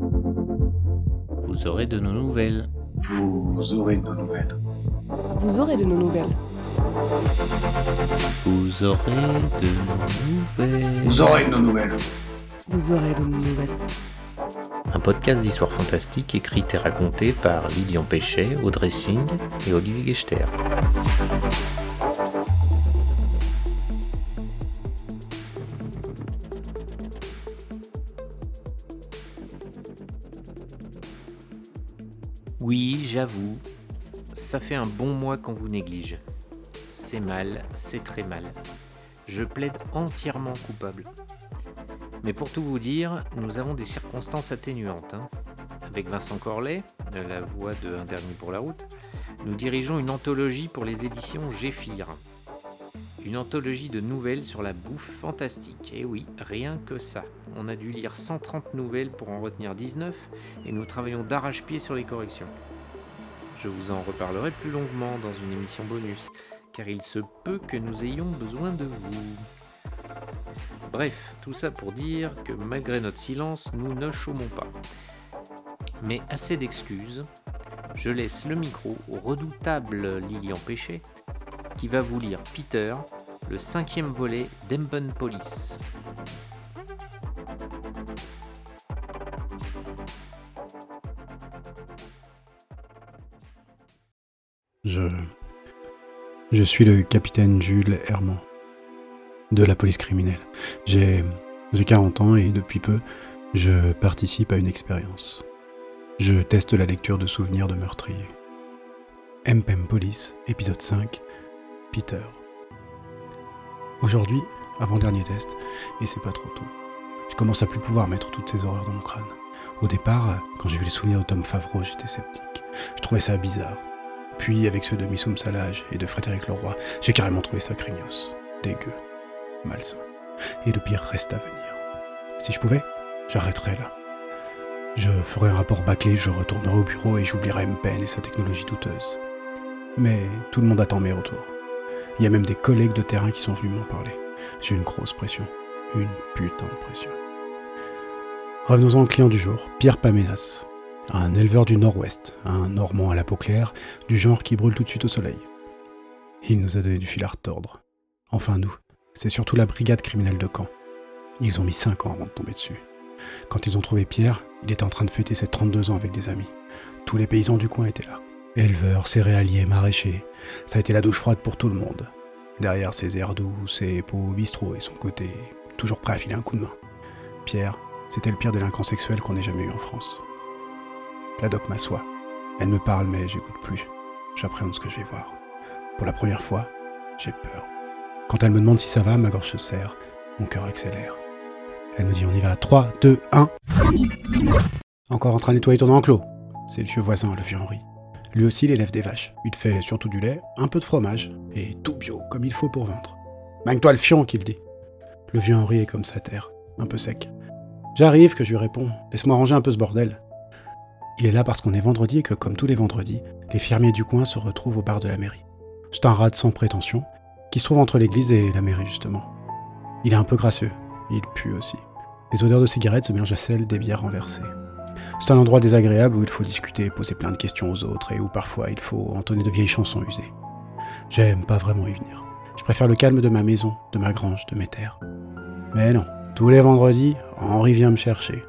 Vous aurez de nos nouvelles. Vous aurez de nos nouvelles. Vous aurez de nos nouvelles. Vous aurez de nos nouvelles. Vous aurez de nos nouvelles. Vous aurez de nos nouvelles. Un podcast d'histoire fantastique écrit et raconté par Lilian Péchet, Audrey Singh et Olivier Gechter. J'avoue, ça fait un bon mois qu'on vous néglige. C'est mal, c'est très mal. Je plaide entièrement coupable. Mais pour tout vous dire, nous avons des circonstances atténuantes. hein. Avec Vincent Corlet, la voix de Un dernier pour la route, nous dirigeons une anthologie pour les éditions Géphir. Une anthologie de nouvelles sur la bouffe fantastique. Et oui, rien que ça. On a dû lire 130 nouvelles pour en retenir 19 et nous travaillons d'arrache-pied sur les corrections. Je vous en reparlerai plus longuement dans une émission bonus, car il se peut que nous ayons besoin de vous. Bref, tout ça pour dire que malgré notre silence, nous ne chômons pas. Mais assez d'excuses, je laisse le micro au redoutable Lilian Péchet, qui va vous lire Peter, le cinquième volet d'Empen Police. Je suis le capitaine Jules Herman de la police criminelle. J'ai. J'ai 40 ans et depuis peu, je participe à une expérience. Je teste la lecture de souvenirs de meurtriers. MPM Police, épisode 5, Peter. Aujourd'hui, avant-dernier test, et c'est pas trop tôt. Je commence à plus pouvoir mettre toutes ces horreurs dans mon crâne. Au départ, quand j'ai vu les souvenirs de Tom Favreau, j'étais sceptique. Je trouvais ça bizarre. Puis, avec ceux de Missoum Salage et de Frédéric Leroy, j'ai carrément trouvé ça craignos, dégueu, malsain. Et le pire reste à venir. Si je pouvais, j'arrêterais là. Je ferais un rapport bâclé, je retournerais au bureau et j'oublierais MPN et sa technologie douteuse. Mais tout le monde attend mes retours. Il y a même des collègues de terrain qui sont venus m'en parler. J'ai une grosse pression. Une putain de pression. Revenons-en au client du jour, Pierre Pamenas. Un éleveur du nord-ouest, un normand à la peau claire, du genre qui brûle tout de suite au soleil. Il nous a donné du fil à retordre. Enfin nous, c'est surtout la brigade criminelle de Caen. Ils ont mis 5 ans avant de tomber dessus. Quand ils ont trouvé Pierre, il était en train de fêter ses 32 ans avec des amis. Tous les paysans du coin étaient là. Éleveurs, céréaliers, maraîchers. Ça a été la douche froide pour tout le monde. Derrière ses airs doux, ses peaux au bistrot et son côté toujours prêt à filer un coup de main. Pierre, c'était le pire délinquant sexuel qu'on ait jamais eu en France. La doc m'assoit. Elle me parle mais j'écoute plus. J'appréhende ce que je vais voir. Pour la première fois, j'ai peur. Quand elle me demande si ça va, ma gorge se serre, mon cœur accélère. Elle me dit on y va, 3, 2, 1. Encore en train de nettoyer ton enclos. C'est le vieux voisin, le vieux Henri. Lui aussi, il élève des vaches. Il te fait surtout du lait, un peu de fromage, et tout bio, comme il faut pour vendre. Manque-toi le fion, qu'il dit. Le vieux Henri est comme sa terre, un peu sec. J'arrive, que je lui réponds. Laisse-moi ranger un peu ce bordel. Il est là parce qu'on est vendredi et que, comme tous les vendredis, les fermiers du coin se retrouvent au bar de la mairie. C'est un rade sans prétention, qui se trouve entre l'église et la mairie, justement. Il est un peu gracieux, il pue aussi. Les odeurs de cigarettes se mélangent à celles des bières renversées. C'est un endroit désagréable où il faut discuter, poser plein de questions aux autres et où parfois il faut entonner de vieilles chansons usées. J'aime pas vraiment y venir. Je préfère le calme de ma maison, de ma grange, de mes terres. Mais non, tous les vendredis, Henri vient me chercher.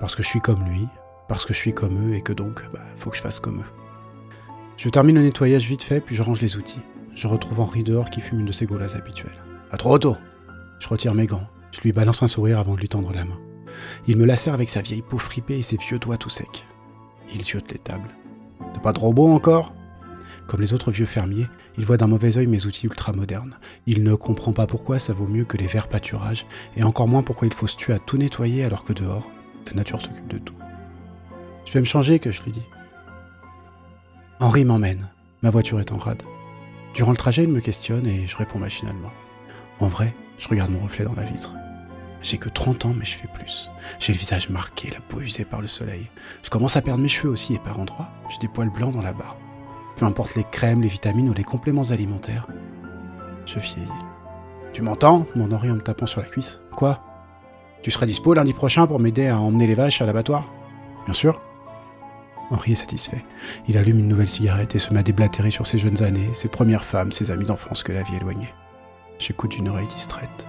Parce que je suis comme lui, parce que je suis comme eux et que donc, bah, faut que je fasse comme eux. Je termine le nettoyage vite fait, puis je range les outils. Je retrouve Henri dehors qui fume une de ses gaulas habituelles. À trop tôt Je retire mes gants. Je lui balance un sourire avant de lui tendre la main. Il me lacère avec sa vieille peau fripée et ses vieux doigts tout secs. Il ziote les tables. T'es pas trop beau encore? Comme les autres vieux fermiers, il voit d'un mauvais œil mes outils ultra modernes. Il ne comprend pas pourquoi ça vaut mieux que les verts pâturages, et encore moins pourquoi il faut se tuer à tout nettoyer alors que dehors, la nature s'occupe de tout. Je vais me changer, que je lui dis. Henri m'emmène. Ma voiture est en rade. Durant le trajet, il me questionne et je réponds machinalement. En vrai, je regarde mon reflet dans la vitre. J'ai que 30 ans, mais je fais plus. J'ai le visage marqué, la peau usée par le soleil. Je commence à perdre mes cheveux aussi, et par endroits, j'ai des poils blancs dans la barbe. Peu importe les crèmes, les vitamines ou les compléments alimentaires, je vieillis. Tu m'entends? demande Henri en me tapant sur la cuisse. Quoi? Tu seras dispo lundi prochain pour m'aider à emmener les vaches à l'abattoir? Bien sûr. Henri est satisfait. Il allume une nouvelle cigarette et se met à déblatérer sur ses jeunes années, ses premières femmes, ses amis d'enfance que la vie éloignait. J'écoute d'une oreille distraite.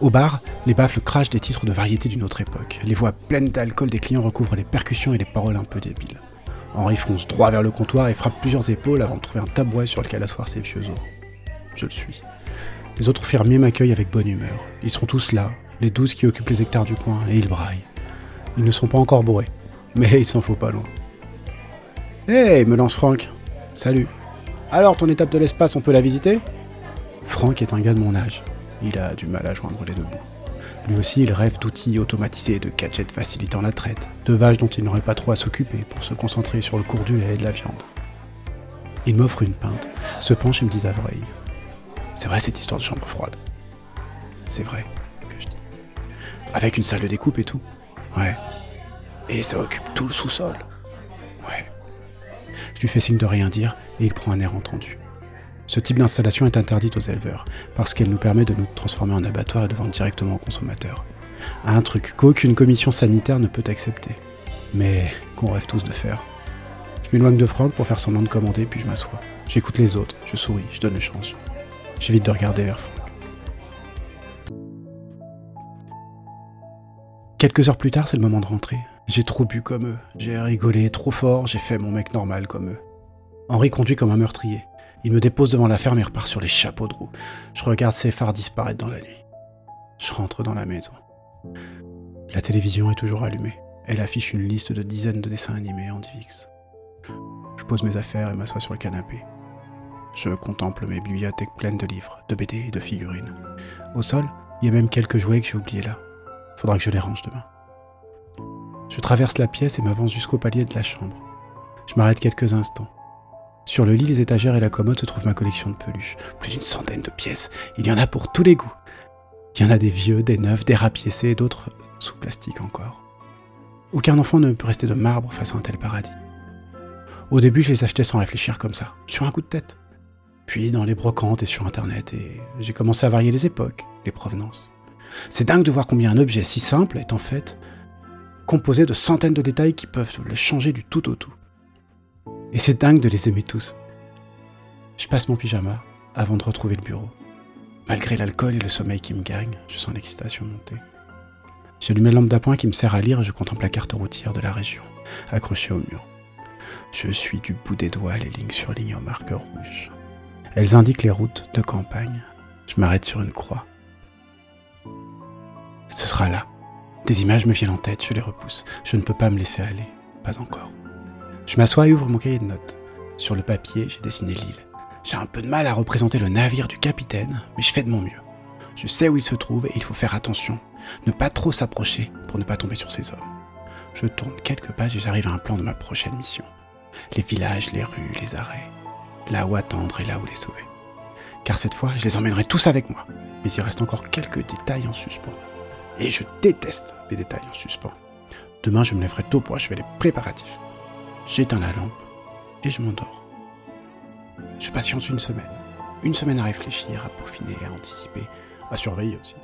Au bar, les baffles crachent des titres de variété d'une autre époque. Les voix pleines d'alcool des clients recouvrent les percussions et les paroles un peu débiles. Henri fonce droit vers le comptoir et frappe plusieurs épaules avant de trouver un tabouret sur lequel asseoir ses vieux os. Je le suis. Les autres fermiers m'accueillent avec bonne humeur. Ils sont tous là, les douze qui occupent les hectares du coin, et ils braillent. Ils ne sont pas encore bourrés, mais il s'en faut pas loin. Hey, me lance Franck. Salut. Alors, ton étape de l'espace, on peut la visiter? Franck est un gars de mon âge. Il a du mal à joindre les deux bouts. Lui aussi, il rêve d'outils automatisés, de gadgets facilitant la traite, de vaches dont il n'aurait pas trop à s'occuper pour se concentrer sur le cours du lait et de la viande. Il m'offre une pinte, se penche et me dit à l'oreille C'est vrai cette histoire de chambre froide C'est vrai, que je dis. Avec une salle de découpe et tout Ouais. Et ça occupe tout le sous-sol Ouais. Je lui fais signe de rien dire et il prend un air entendu. Ce type d'installation est interdite aux éleveurs, parce qu'elle nous permet de nous transformer en abattoir et de vendre directement aux consommateurs. Un truc qu'aucune commission sanitaire ne peut accepter, mais qu'on rêve tous de faire. Je m'éloigne de Franck pour faire semblant de commander, puis je m'assois. J'écoute les autres, je souris, je donne le change. J'évite de regarder vers Franck. Quelques heures plus tard, c'est le moment de rentrer. J'ai trop bu comme eux, j'ai rigolé trop fort, j'ai fait mon mec normal comme eux. Henri conduit comme un meurtrier. Il me dépose devant la ferme et repart sur les chapeaux de roue. Je regarde ses phares disparaître dans la nuit. Je rentre dans la maison. La télévision est toujours allumée. Elle affiche une liste de dizaines de dessins animés en DivX. Je pose mes affaires et m'assois sur le canapé. Je contemple mes bibliothèques pleines de livres, de BD et de figurines. Au sol, il y a même quelques jouets que j'ai oubliés là. Faudra que je les range demain. Je traverse la pièce et m'avance jusqu'au palier de la chambre. Je m'arrête quelques instants. Sur le lit, les étagères et la commode se trouve ma collection de peluches. Plus d'une centaine de pièces. Il y en a pour tous les goûts. Il y en a des vieux, des neufs, des rapiécés et d'autres sous plastique encore. Aucun enfant ne peut rester de marbre face à un tel paradis. Au début, je les achetais sans réfléchir comme ça, sur un coup de tête. Puis dans les brocantes et sur Internet, et j'ai commencé à varier les époques, les provenances. C'est dingue de voir combien un objet si simple est en fait composé de centaines de détails qui peuvent le changer du tout au tout. Et c'est dingue de les aimer tous. Je passe mon pyjama avant de retrouver le bureau. Malgré l'alcool et le sommeil qui me gagnent, je sens l'excitation monter. J'allume la lampe d'appoint qui me sert à lire et je contemple la carte routière de la région, accrochée au mur. Je suis du bout des doigts les lignes surlignées au marqueur rouge. Elles indiquent les routes de campagne. Je m'arrête sur une croix. Ce sera là. Des images me viennent en tête, je les repousse. Je ne peux pas me laisser aller. Pas encore. Je m'assois et ouvre mon cahier de notes. Sur le papier, j'ai dessiné l'île. J'ai un peu de mal à représenter le navire du capitaine, mais je fais de mon mieux. Je sais où il se trouve et il faut faire attention, ne pas trop s'approcher pour ne pas tomber sur ses hommes. Je tourne quelques pages et j'arrive à un plan de ma prochaine mission. Les villages, les rues, les arrêts. Là où attendre et là où les sauver. Car cette fois, je les emmènerai tous avec moi. Mais il reste encore quelques détails en suspens. Et je déteste les détails en suspens. Demain, je me lèverai tôt pour achever les préparatifs. J'éteins la lampe et je m'endors. Je patiente une semaine. Une semaine à réfléchir, à peaufiner, à anticiper, à surveiller aussi.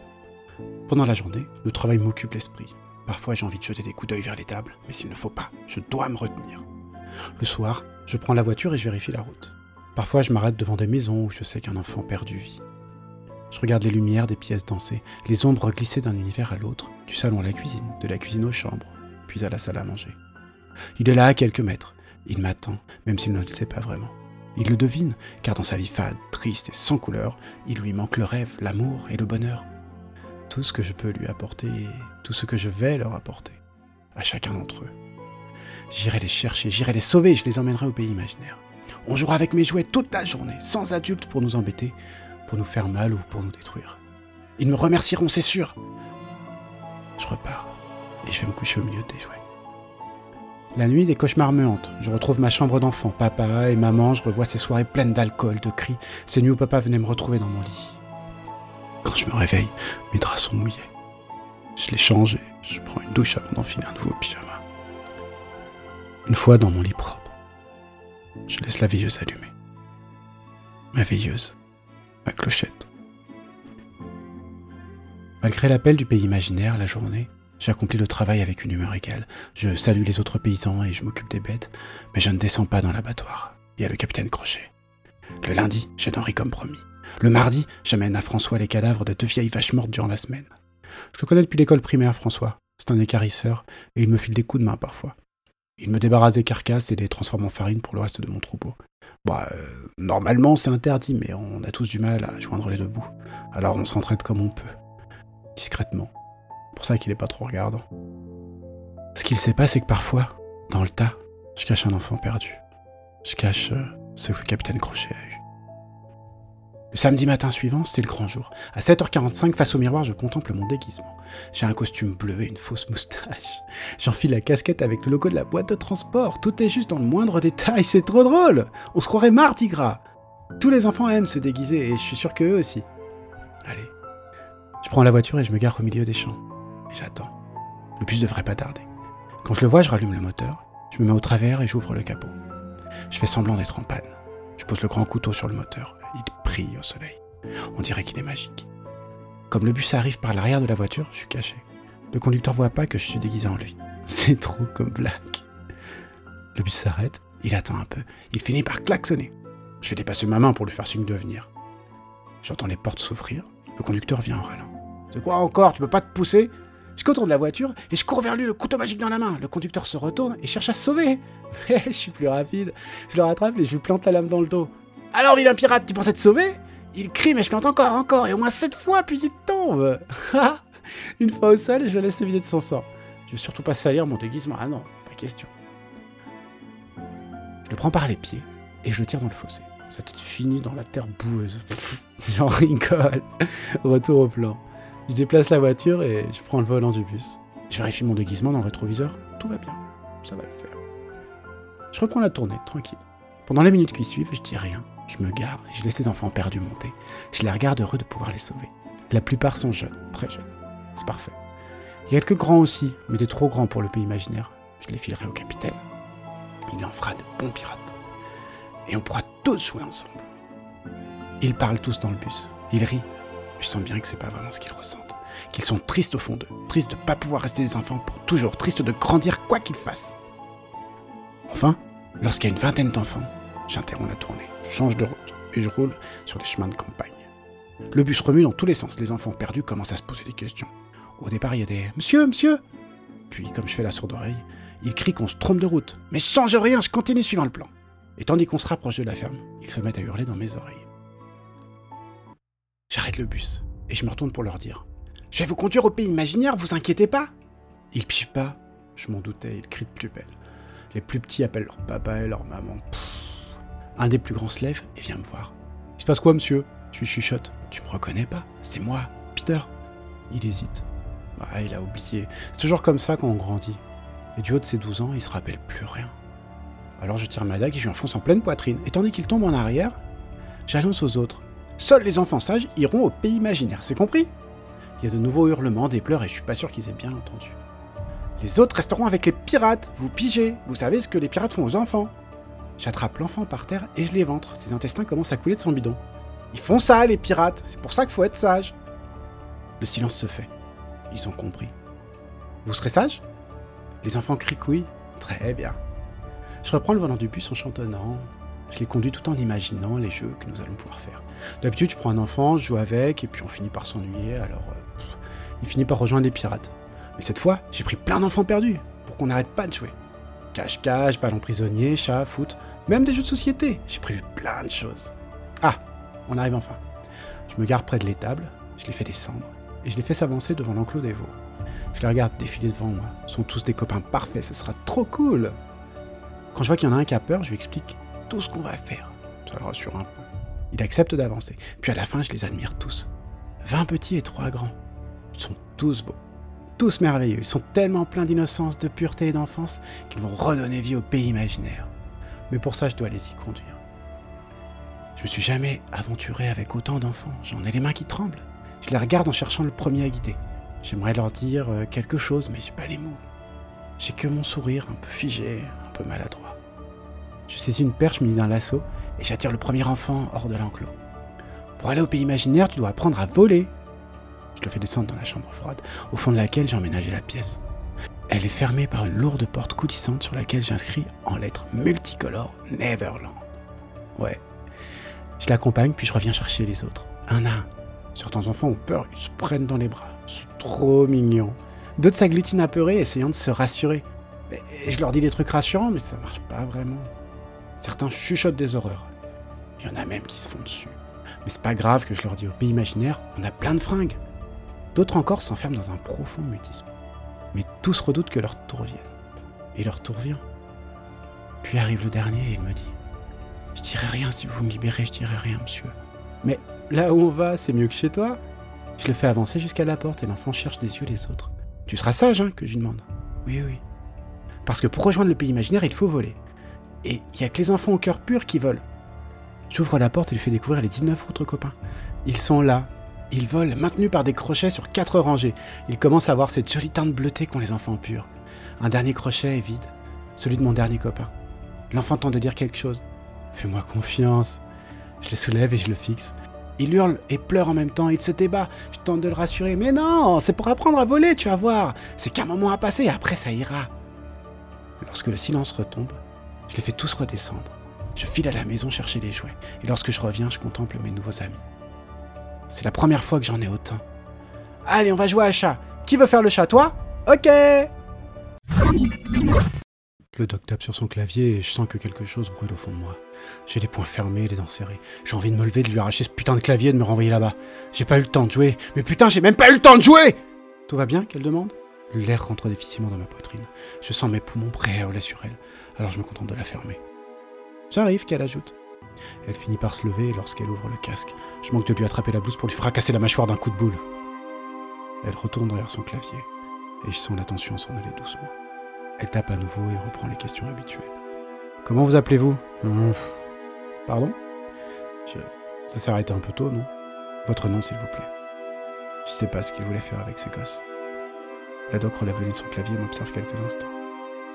Pendant la journée, le travail m'occupe l'esprit. Parfois j'ai envie de jeter des coups d'œil vers les tables, mais s'il ne faut pas, je dois me retenir. Le soir, je prends la voiture et je vérifie la route. Parfois je m'arrête devant des maisons où je sais qu'un enfant perd du. Je regarde les lumières des pièces danser, les ombres glisser d'un univers à l'autre, du salon à la cuisine, de la cuisine aux chambres, puis à la salle à manger. Il est là à quelques mètres. Il m'attend, même s'il ne le sait pas vraiment. Il le devine, car dans sa vie fade, triste et sans couleur, il lui manque le rêve, l'amour et le bonheur. Tout ce que je peux lui apporter, tout ce que je vais leur apporter, à chacun d'entre eux. J'irai les chercher, j'irai les sauver, je les emmènerai au pays imaginaire. On jouera avec mes jouets toute la journée, sans adultes pour nous embêter, pour nous faire mal ou pour nous détruire. Ils me remercieront, c'est sûr. Je repars, et je vais me coucher au milieu des jouets. La nuit, des cauchemars me hantent. Je retrouve ma chambre d'enfant, papa et maman, je revois ces soirées pleines d'alcool, de cris, ces nuits où papa venait me retrouver dans mon lit. Quand je me réveille, mes draps sont mouillés. Je les change et je prends une douche avant d'enfiler un nouveau pyjama. Une fois dans mon lit propre, je laisse la veilleuse allumée. Ma veilleuse, ma clochette. Malgré l'appel du pays imaginaire la journée, J'accomplis le travail avec une humeur égale. Je salue les autres paysans et je m'occupe des bêtes, mais je ne descends pas dans l'abattoir. Il y a le capitaine Crochet. Le lundi, j'aide Henri comme promis. Le mardi, j'amène à François les cadavres de deux vieilles vaches mortes durant la semaine. Je le connais depuis l'école primaire, François. C'est un écarisseur et il me file des coups de main parfois. Il me débarrasse des carcasses et les transforme en farine pour le reste de mon troupeau. Bah, euh, normalement, c'est interdit, mais on a tous du mal à joindre les deux bouts. Alors on s'entraide comme on peut. Discrètement. Pour ça qu'il est pas trop regardant. Ce qu'il sait pas, c'est que parfois, dans le tas, je cache un enfant perdu. Je cache euh, ce que le capitaine Crochet a eu. Le samedi matin suivant, c'est le grand jour. À 7h45, face au miroir, je contemple mon déguisement. J'ai un costume bleu et une fausse moustache. J'enfile la casquette avec le logo de la boîte de transport. Tout est juste dans le moindre détail, c'est trop drôle On se croirait Mardi Gras Tous les enfants aiment se déguiser et je suis sûr qu'eux aussi. Allez. Je prends la voiture et je me gare au milieu des champs. J'attends. Le bus devrait pas tarder. Quand je le vois, je rallume le moteur, je me mets au travers et j'ouvre le capot. Je fais semblant d'être en panne. Je pose le grand couteau sur le moteur. Au soleil. On dirait qu'il est magique. Comme le bus arrive par l'arrière de la voiture, je suis caché. Le conducteur voit pas que je suis déguisé en lui. C'est trop comme Black. Le bus s'arrête, il attend un peu, il finit par klaxonner. Je fais dépasser ma main pour lui faire signe de venir. J'entends les portes s'ouvrir, le conducteur vient en râlant. C'est quoi encore? Tu peux pas te pousser? Je contourne la voiture et je cours vers lui, le couteau magique dans la main. Le conducteur se retourne et cherche à sauver. Je suis plus rapide. Je le rattrape et je lui plante la lame dans le dos. Alors, vilain pirate, tu pensais te sauver? Il crie, mais je plante encore, encore, et au moins sept fois, puis il tombe. Une fois au sol, et je laisse se vider de son sang. Je veux surtout pas salir mon déguisement. Ah non, pas question. Je le prends par les pieds et je le tire dans le fossé. Sa tête finit dans la terre boueuse. J'en rigole. Retour au plan. Je déplace la voiture et je prends le volant du bus. Je vérifie mon déguisement dans le rétroviseur. Tout va bien. Ça va le faire. Je reprends la tournée, tranquille. Pendant les minutes qui suivent, je dis rien. Je me gare et je laisse les enfants perdus monter. Je les regarde heureux de pouvoir les sauver. La plupart sont jeunes, très jeunes. C'est parfait. Quelques grands aussi, mais des trop grands pour le pays imaginaire. Je les filerai au capitaine. Il en fera de bons pirates. Et on pourra tous jouer ensemble. Ils parlent tous dans le bus. Ils rient. Je sens bien que c'est pas vraiment ce qu'ils ressentent. Qu'ils sont tristes au fond d'eux. Tristes de pas pouvoir rester des enfants pour toujours. Tristes de grandir quoi qu'ils fassent. Enfin, lorsqu'il y a une vingtaine d'enfants, j'interromps la tournée change de route et je roule sur des chemins de campagne. Le bus remue dans tous les sens. Les enfants perdus commencent à se poser des questions. Au départ, il y a des Monsieur, monsieur Puis, comme je fais la sourde oreille, ils crient qu'on se trompe de route. Mais je change rien, je continue suivant le plan. Et tandis qu'on se rapproche de la ferme, ils se mettent à hurler dans mes oreilles. J'arrête le bus et je me retourne pour leur dire Je vais vous conduire au pays imaginaire, vous inquiétez pas Ils pigent pas, je m'en doutais, ils crient de plus belle. Les plus petits appellent leur papa et leur maman. Un des plus grands se lève et vient me voir. Il se passe quoi, monsieur? Je chuchote. Tu me reconnais pas? C'est moi, Peter. Il hésite. Bah, il a oublié. C'est toujours comme ça quand on grandit. Et du haut de ses 12 ans, il se rappelle plus rien. Alors je tire ma dague et je lui enfonce en pleine poitrine. Et tandis qu'il tombe en arrière, j'annonce aux autres. Seuls les enfants sages iront au pays imaginaire, c'est compris? Il y a de nouveaux hurlements, des pleurs et je suis pas sûr qu'ils aient bien entendu. Les autres resteront avec les pirates, vous pigez, vous savez ce que les pirates font aux enfants. J'attrape l'enfant par terre et je l'éventre. Ses intestins commencent à couler de son bidon. Ils font ça, les pirates. C'est pour ça qu'il faut être sage. Le silence se fait. Ils ont compris. Vous serez sage? Les enfants crient oui. Très bien. Je reprends le volant du bus en chantonnant. Je les conduis tout en imaginant les jeux que nous allons pouvoir faire. D'habitude, je prends un enfant, je joue avec, et puis on finit par s'ennuyer, alors euh, il finit par rejoindre les pirates. Mais cette fois, j'ai pris plein d'enfants perdus, pour qu'on n'arrête pas de jouer. Cache-cache, ballon prisonnier, chat, foot, même des jeux de société. J'ai prévu plein de choses. Ah, on arrive enfin. Je me gare près de l'étable, je les fais descendre, et je les fais s'avancer devant l'enclos des veaux. Je les regarde défiler devant moi. Ils sont tous des copains parfaits, ce sera trop cool. Quand je vois qu'il y en a un qui a peur, je lui explique tout ce qu'on va faire. Ça le rassure un peu. Il accepte d'avancer. Puis à la fin, je les admire tous. 20 petits et 3 grands. Ils sont tous beaux tous merveilleux. Ils sont tellement pleins d'innocence, de pureté et d'enfance qu'ils vont redonner vie au pays imaginaire. Mais pour ça, je dois les y conduire. Je me suis jamais aventuré avec autant d'enfants. J'en ai les mains qui tremblent. Je les regarde en cherchant le premier à guider. J'aimerais leur dire euh, quelque chose, mais j'ai pas les mots. J'ai que mon sourire un peu figé, un peu maladroit. Je saisis une perche munie d'un lasso et j'attire le premier enfant hors de l'enclos. Pour aller au pays imaginaire, tu dois apprendre à voler. Je le fais descendre dans la chambre froide, au fond de laquelle j'ai emménagé la pièce. Elle est fermée par une lourde porte coulissante sur laquelle j'inscris en lettres multicolores Neverland. Ouais. Je l'accompagne, puis je reviens chercher les autres. Un à. Certains enfants ont peur, ils se prennent dans les bras. C'est trop mignon. D'autres s'agglutinent apeurés, essayant de se rassurer. Je leur dis des trucs rassurants, mais ça marche pas vraiment. Certains chuchotent des horreurs. Il y en a même qui se font dessus. Mais c'est pas grave que je leur dis au pays imaginaire, on a plein de fringues. D'autres encore s'enferment dans un profond mutisme. Mais tous redoutent que leur tour vienne. Et leur tour vient. Puis arrive le dernier et il me dit Je dirai rien si vous me libérez, je dirai rien, monsieur. Mais là où on va, c'est mieux que chez toi. Je le fais avancer jusqu'à la porte et l'enfant cherche des yeux les autres. Tu seras sage, hein, que je lui demande. Oui, oui. Parce que pour rejoindre le pays imaginaire, il faut voler. Et il n'y a que les enfants au cœur pur qui volent. J'ouvre la porte et lui fais découvrir les 19 autres copains. Ils sont là. Ils volent, maintenus par des crochets sur quatre rangées. Ils commencent à voir cette jolie teinte bleutée qu'ont les enfants purs. Un dernier crochet est vide, celui de mon dernier copain. L'enfant tente de dire quelque chose. Fais-moi confiance. Je le soulève et je le fixe. Il hurle et pleure en même temps, il se débat. Je tente de le rassurer. Mais non, c'est pour apprendre à voler, tu vas voir. C'est qu'un moment à passer, après ça ira. Lorsque le silence retombe, je les fais tous redescendre. Je file à la maison chercher les jouets. Et lorsque je reviens, je contemple mes nouveaux amis. C'est la première fois que j'en ai autant. Allez, on va jouer à chat. Qui veut faire le chat, toi? Ok Le doc tape sur son clavier et je sens que quelque chose brûle au fond de moi. J'ai les poings fermés, les dents serrées. J'ai envie de me lever, de lui arracher ce putain de clavier et de me renvoyer là-bas. J'ai pas eu le temps de jouer. Mais putain, j'ai même pas eu le temps de jouer Tout va bien qu'elle demande? L'air rentre difficilement dans ma poitrine. Je sens mes poumons prêts à hurler sur elle, alors je me contente de la fermer. J'arrive, qu'elle ajoute. Elle finit par se lever lorsqu'elle ouvre le casque. Je manque de lui attraper la blouse pour lui fracasser la mâchoire d'un coup de boule. Elle retourne derrière son clavier, et je sens la tension s'enlever doucement. Elle tape à nouveau et reprend les questions habituelles. Comment vous appelez-vous? Pardon? Je... Ça s'est arrêté un peu tôt, non? Votre nom, s'il vous plaît. Je sais pas ce qu'il voulait faire avec ses gosses. La doc relève le nez de son clavier et m'observe quelques instants.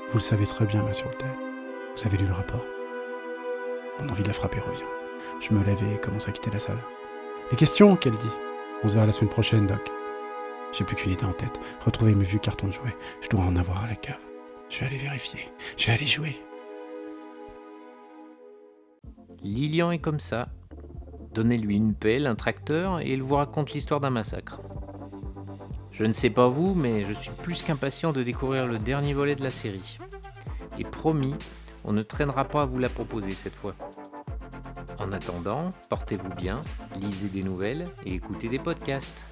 Vous le savez très bien, monsieur Holter. Vous avez lu le rapport. Mon envie de la frapper revient. Je me lève et commence à quitter la salle. Les questions, qu'elle dit. On se verra la semaine prochaine, Doc. J'ai plus qu'une idée en tête. Retrouver mes vieux cartons de jouets. Je dois en avoir à la cave. Je vais aller vérifier. Je vais aller jouer. Lilian est comme ça. Donnez-lui une pelle, un tracteur, et il vous raconte l'histoire d'un massacre. Je ne sais pas vous, mais je suis plus qu'impatient de découvrir le dernier volet de la série. Et promis, on ne traînera pas à vous la proposer cette fois. En attendant, portez-vous bien, lisez des nouvelles et écoutez des podcasts.